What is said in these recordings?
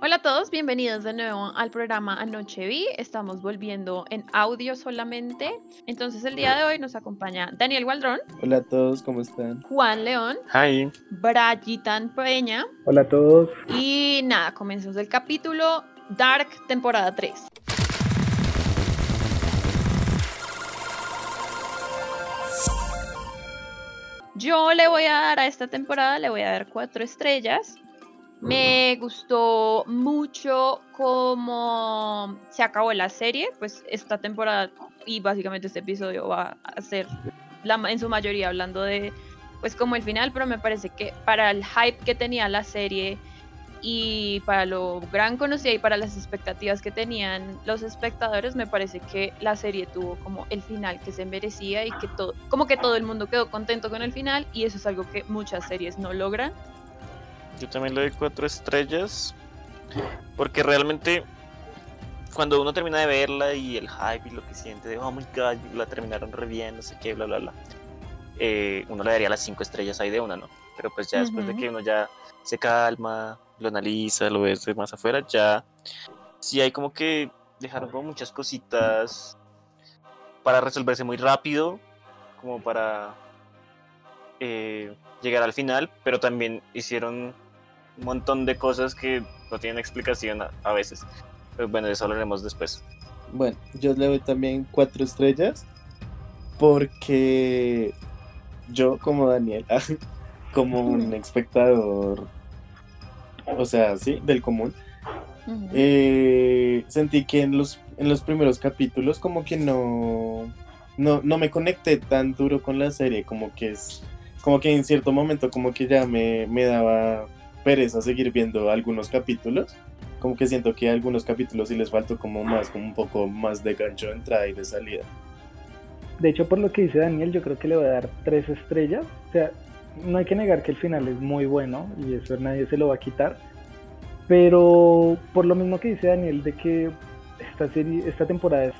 Hola a todos, bienvenidos de nuevo al programa Anoche Vi. Estamos volviendo en audio solamente. Entonces el día de hoy nos acompaña Daniel Waldrón. Hola a todos, ¿cómo están? Juan León. Hi. Brayitan Peña. Hola a todos. Y nada, comenzamos el capítulo Dark, temporada 3. Yo le voy a dar a esta temporada, le voy a dar cuatro estrellas. Me gustó mucho cómo se acabó la serie, pues esta temporada y básicamente este episodio va a ser la, en su mayoría hablando de pues como el final, pero me parece que para el hype que tenía la serie y para lo gran conocida y para las expectativas que tenían los espectadores, me parece que la serie tuvo como el final que se merecía y que todo, como que todo el mundo quedó contento con el final y eso es algo que muchas series no logran. Yo también le doy cuatro estrellas. Porque realmente cuando uno termina de verla y el hype y lo que siente de oh my god, la terminaron re bien, no sé qué, bla bla bla. Eh, uno le daría las cinco estrellas ahí de una, ¿no? Pero pues ya después de que uno ya se calma, lo analiza, lo ve de más afuera, ya sí hay como que dejaron como muchas cositas para resolverse muy rápido, como para eh, llegar al final, pero también hicieron un montón de cosas que no tienen explicación a, veces. Pero bueno, de eso hablaremos después. Bueno, yo le doy también cuatro estrellas porque yo como Daniel, como un espectador, o sea, sí, del común, eh, sentí que en los, en los primeros capítulos como que no, no, no me conecté tan duro con la serie, como que es, como que en cierto momento como que ya me, me daba pereza seguir viendo algunos capítulos. Como que siento que algunos capítulos sí les faltó como más, como un poco más de gancho de entrada y de salida. De hecho, por lo que dice Daniel, yo creo que le voy a dar tres estrellas. O sea, no hay que negar que el final es muy bueno y eso nadie se lo va a quitar. Pero por lo mismo que dice Daniel, de que esta serie, esta temporada es,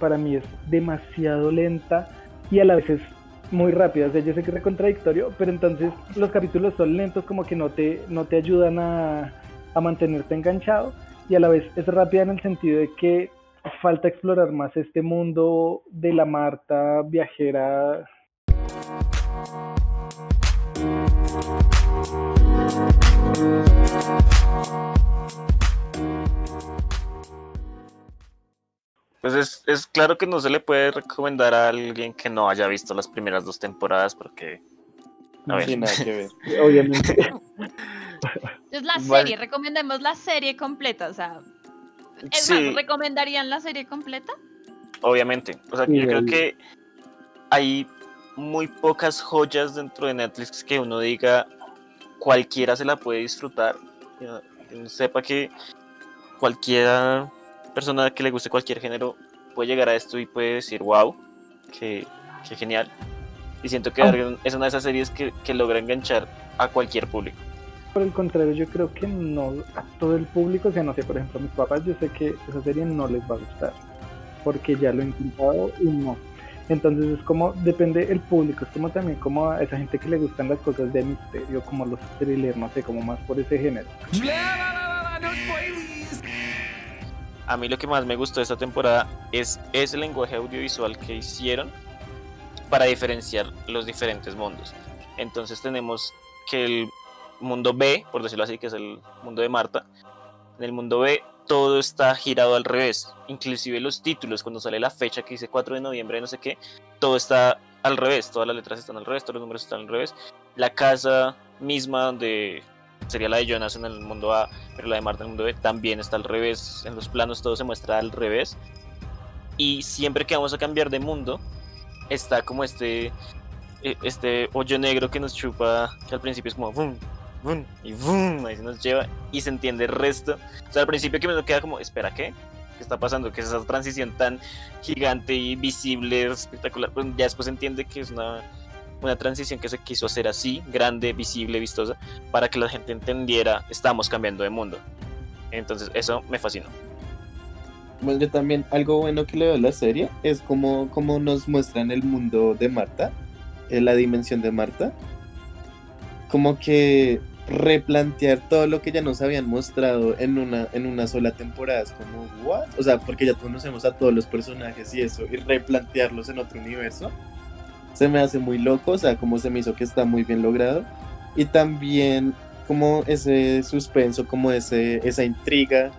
para mí es demasiado lenta y a la vez es muy rápidas. yo sé que es contradictorio, pero entonces los capítulos son lentos, como que no te, no te ayudan a, a mantenerte enganchado. Y a la vez es rápida en el sentido de que falta explorar más este mundo de la Marta viajera. Pues es, es, claro que no se le puede recomendar a alguien que no haya visto las primeras dos temporadas porque... No tiene nada que ver. Obviamente. Es la serie, recomendemos la serie completa, o sea... Es más, ¿recomendarían la serie completa? Obviamente, o sea, yo creo que hay muy pocas joyas dentro de Netflix que uno diga cualquiera se la puede disfrutar. Sepa que cualquiera persona que le guste cualquier género puede llegar a esto y puede decir, wow, qué, genial. Y siento que ah. es una de esas series que, que, logra enganchar a cualquier público. Por el contrario, yo creo que no a todo el público, o sea, no sé, por ejemplo, a mis papás, yo sé que esa serie no les va a gustar, porque ya lo he intentado y no. Entonces es como, depende el público, es como también como a esa gente que le gustan las cosas de misterio, como los thrillers, no sé, como más por ese género. A mí lo que más me gustó de esta temporada es ese lenguaje audiovisual que hicieron para diferenciar los diferentes mundos. Entonces tenemos que el mundo B, por decirlo así, que es el mundo de Marta, en el mundo B todo está girado al revés, inclusive los títulos, cuando sale la fecha que dice 4 de noviembre, no sé qué, todo está al revés, todas las letras están al revés, todos los números están al revés. La casa misma donde sería la de Jonas en el mundo A, pero la de Marta en el mundo B también está al revés. En los planos todo se muestra al revés. Y siempre que vamos a cambiar de mundo, está como este, e, este hoyo negro que nos chupa, que al principio es como boom, boom, y boom, ahí se nos lleva y se entiende el resto. O sea, al principio que me queda como, espera, ¿qué? ¿Qué está pasando? Que es esa transición tan gigante y visible, espectacular. Pero ya después se entiende que es una una transición que se quiso hacer así, grande, visible, vistosa, para que la gente entendiera, estamos cambiando de mundo. Entonces eso me fascinó. Bueno, yo también algo bueno que le veo a la serie es como, como nos muestran el mundo de Marta, eh, la dimensión de Marta. Como que replantear todo lo que ya nos habían mostrado en una, en una sola temporada. Es como, ¿what? O sea, porque ya conocemos a todos los personajes y eso, y replantearlos en otro universo. Se me hace muy loco, o sea, como se me hizo que está muy bien logrado. Y también como ese suspenso, como ese, esa intriga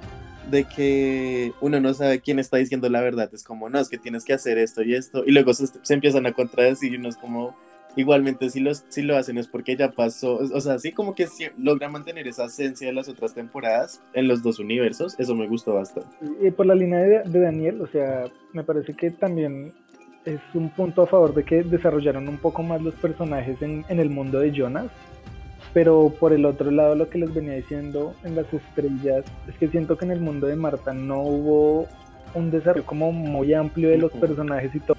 de que uno no sabe quién está diciendo la verdad. Es como, no, es que tienes que hacer esto y esto. Y luego se, se empiezan a contradecir y uno es como, igualmente si, los, si lo hacen es porque ya pasó. O sea, sí como que sí, logran mantener esa esencia de las otras temporadas en los dos universos. Eso me gustó bastante. Y por la línea de, de Daniel, o sea, me parece que también es un punto a favor de que desarrollaron un poco más los personajes en, en el mundo de Jonas pero por el otro lado lo que les venía diciendo en las estrellas es que siento que en el mundo de Marta no hubo un desarrollo como muy amplio de los personajes y todo.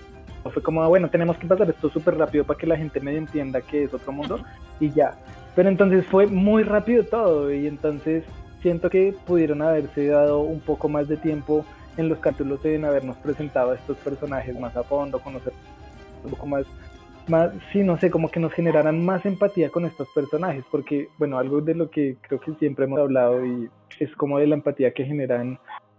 Fue como, bueno, tenemos que pasar esto súper rápido para que la gente medio entienda que es otro mundo y ya. Pero entonces fue muy rápido todo y entonces siento que pudieron haberse dado un poco más de tiempo en los capítulos en habernos presentado a estos personajes más a fondo, conocer un poco más más, sí, no sé, como que nos generaran más empatía con estos personajes, porque, bueno, algo de lo que creo que siempre hemos hablado y es como de la empatía que generan,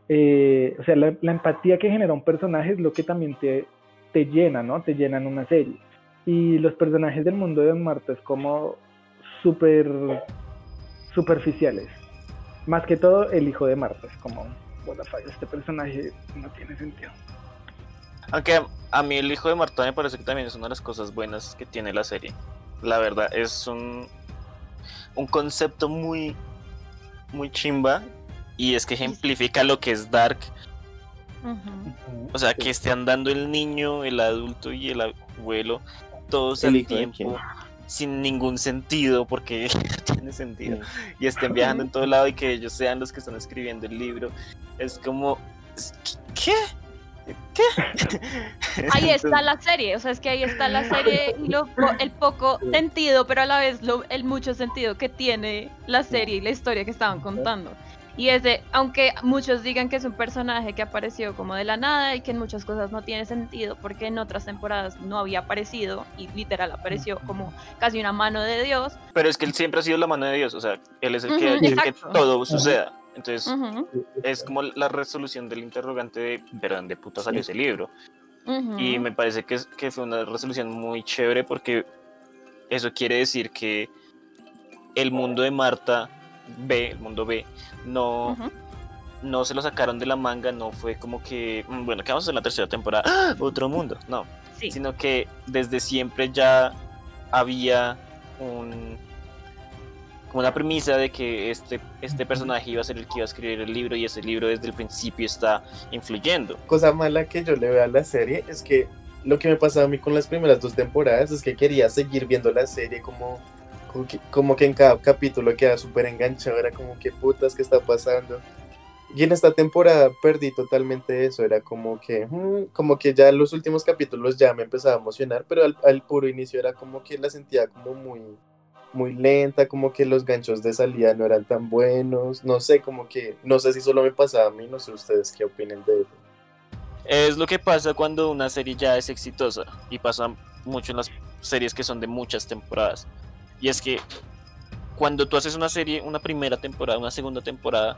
eh, o sea, la, empatía que genera un personaje es lo que también te, te llena, ¿no? Te llenan una serie. Y los personajes del mundo de Marta es como súper superficiales. Más que todo el hijo de Marta, es como, bueno, este personaje no tiene sentido. Aunque a mí el hijo de Marta me parece que también es una de las cosas buenas que tiene la serie. La verdad, es un, un concepto muy, muy chimba y es que ejemplifica lo que es Dark. O sea, que esté andando el niño, el adulto y el abuelo todos el tiempo sin ningún sentido, porque no tiene sentido, y estén viajando en todo lado y que ellos sean los que están escribiendo el libro. Es como, ¿qué? ¿Qué? Ahí está la serie, o sea, es que ahí está la serie y lo, el poco sentido, pero a la vez lo, el mucho sentido que tiene la serie y la historia que estaban contando. Y es de, aunque muchos digan que es un personaje que apareció como de la nada y que en muchas cosas no tiene sentido porque en otras temporadas no había aparecido y literal apareció como casi una mano de Dios. Pero es que él siempre ha sido la mano de Dios, o sea, él es el que que todo suceda. Entonces, es como la resolución del interrogante de, ¿pero dónde puta salió ese libro? Y me parece que, que fue una resolución muy chévere porque eso quiere decir que el mundo de Marta B, el mundo B, no, no se lo sacaron de la manga, no fue como que, mm, bueno, ¿qué vamos a hacer en la tercera temporada? ¡Ah! Otro mundo, no. Sino que desde siempre ya había un, una premisa de que este, este personaje iba a ser el que iba a escribir el libro y ese libro desde el principio está influyendo. Cosa mala que yo le veo a la serie es que lo que me pasaba a mí con las primeras dos temporadas es que quería seguir viendo la serie como, como, que, en cada capítulo queda súper enganchado, era como que putas que está pasando. Y en esta temporada perdí totalmente eso, era como que, mm, como que ya los últimos capítulos ya me empezaba a emocionar, pero al, al puro inicio era como que la sentía como muy, muy lenta, como que los ganchos de salida no eran tan buenos, no sé, como que, no sé si solo me pasaba a mí, no sé ustedes qué opinen de eso. Es lo que pasa cuando una serie ya es exitosa y pasa mucho en las series que son de muchas temporadas. Y es que cuando tú haces una serie, una primera temporada, una segunda temporada,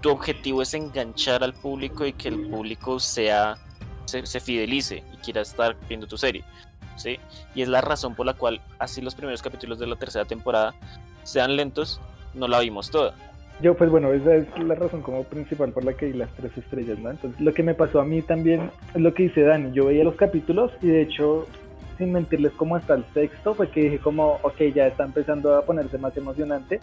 tu objetivo es enganchar al público y que el público sea se, se fidelice y quiera estar viendo tu serie. ¿sí? Y es la razón por la cual así los primeros capítulos de la tercera temporada sean lentos, no la vimos toda. Yo, pues bueno, esa es la razón como principal por la que di las tres estrellas, ¿no? Entonces, lo que me pasó a mí también es lo que dice Dani. Yo veía los capítulos y de hecho, sin mentirles, como hasta el sexto, fue que dije como, ok, ya está empezando a ponerse más emocionante.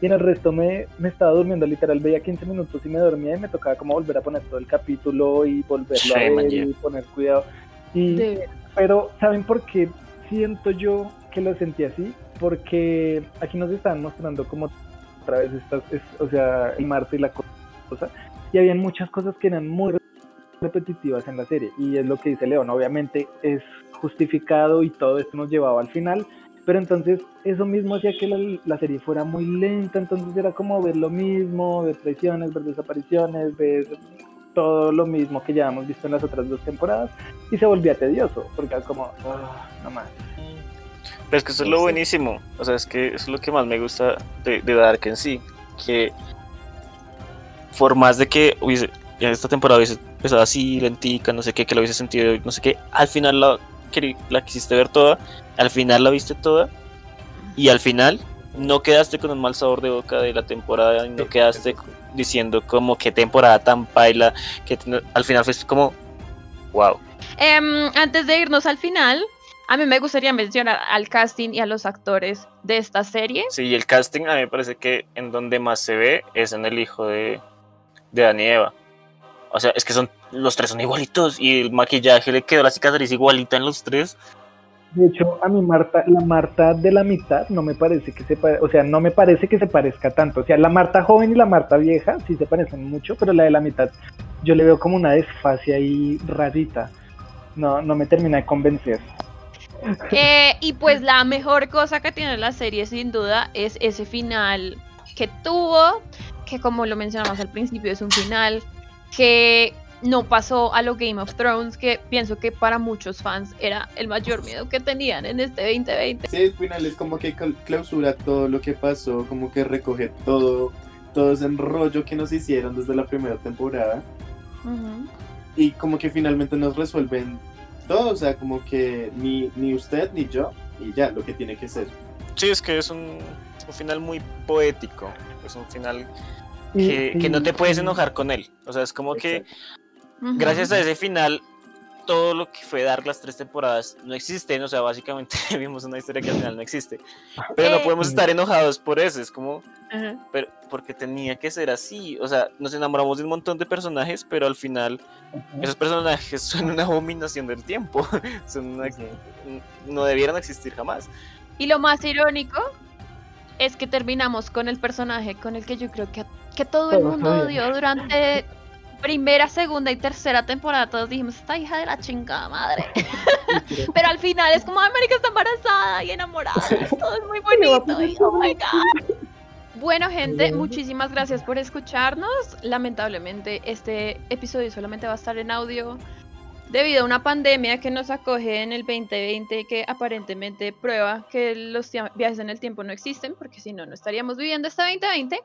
Y en el resto me, me estaba durmiendo, literal, veía 15 minutos y me dormía y me tocaba como volver a poner todo el capítulo y volverlo a ver y poner cuidado. Y pero, ¿saben por qué siento yo que lo sentí así? Porque aquí nos estaban mostrando como otra vez estas, o sea, el Marte y la cosa, y habían muchas cosas que eran muy repetitivas en la serie, y es lo que dice León, obviamente es justificado y todo esto nos llevaba al final, pero entonces eso mismo hacía que la, la, serie fuera muy lenta, entonces era como ver lo mismo, ver traiciones, ver desapariciones, ver todo lo mismo que ya hemos visto en las otras dos temporadas y se volvía tedioso, porque era como, oh, no más. Pero es que eso es lo buenísimo. O sea, es que eso es lo que más me gusta de, de Dark en sí. Que por más de que hubiese, esta temporada hubiese empezado así, lentica, no sé qué, que lo hubiese sentido, no sé qué, al final la, quisiste ver toda, al final la viste toda, y al final no quedaste con un mal sabor de boca de la temporada, y no Sí, quedaste diciendo como qué temporada tan paila, que al final fue como, wow. Em, antes de irnos al final, a mí me gustaría mencionar al casting y a los actores de esta serie. Sí, y el casting a mí me parece que en donde más se ve es en el hijo de, de Dani Eva. O sea, es que son los tres son igualitos y el maquillaje le quedó la cicatriz igualita en los tres. De hecho, a mi Marta, la Marta de la mitad no me parece que se pare- o sea, no me parece que se parezca tanto. O sea, la Marta joven y la Marta vieja sí se parecen mucho, pero la de la mitad yo le veo como una desfase ahí rarita. No, no me termina de convencer. Eh, y pues la mejor cosa que tiene la serie sin duda es ese final que tuvo, que como lo mencionamos al principio es un final que no pasó a lo Game of Thrones, que pienso que para muchos fans era el mayor miedo que tenían en este 2020. Sí, al final es como que cl- clausura todo lo que pasó, como que recoge todo, todo ese enrollo que nos hicieron desde la primera temporada y como que finalmente nos resuelven todo, o sea, como que ni, ni usted ni yo y ya, lo que tiene que ser. Sí, es que es un, un final muy poético. Es un final que, que no te puedes enojar con él. O sea, es como que gracias a ese final, todo lo que fue Dark las tres temporadas no existen. O sea, básicamente vimos una historia que al final no existe. Pero no Eh, podemos estar enojados por eso. Es como, Ajá. pero porque tenía que ser así. O sea, nos enamoramos de un montón de personajes, pero al final Ajá. esos personajes son una abominación del tiempo. son una- no debieron existir jamás. Y lo más irónico es que terminamos con el personaje con el que yo creo que, que todo el mundo odió durante primera, segunda y tercera temporada. Todos dijimos, esta hija de la chingada madre. Pero al final es como, ay, marica está embarazada y enamorada. Todo es muy bonito. y, oh my God. Bueno, gente, muchísimas gracias por escucharnos. Lamentablemente, este episodio solamente va a estar en audio debido a una pandemia que nos acoge en el 2020 que aparentemente prueba que los viajes en el tiempo no existen, porque si no, no estaríamos viviendo este 2020.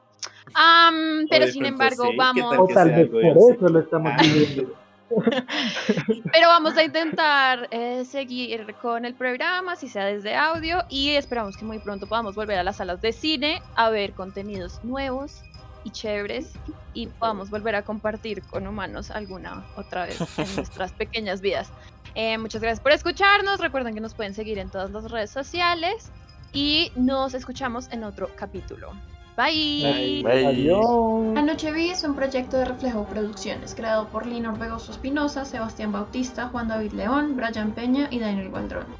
Pero sin embargo, sí, ¿qué vamos... tal O que tal sea vez algo de por Dios. eso lo estamos Ah. viviendo. Pero vamos a intentar eh, seguir con el programa, si sea desde audio, y esperamos que muy pronto podamos volver a las salas de cine a ver contenidos nuevos y chéveres y podamos volver a compartir con humanos alguna otra vez en nuestras pequeñas vidas. Eh, muchas gracias por escucharnos. Recuerden que nos pueden seguir en todas las redes sociales y nos escuchamos en otro capítulo. Bye. Bye. Adiós. Anoche Vi es un proyecto de Reflejo Producciones, creado por Lina Orbegoso Espinosa, Sebastián Bautista, Juan David León, Brian Peña y Daniel Gualdrón.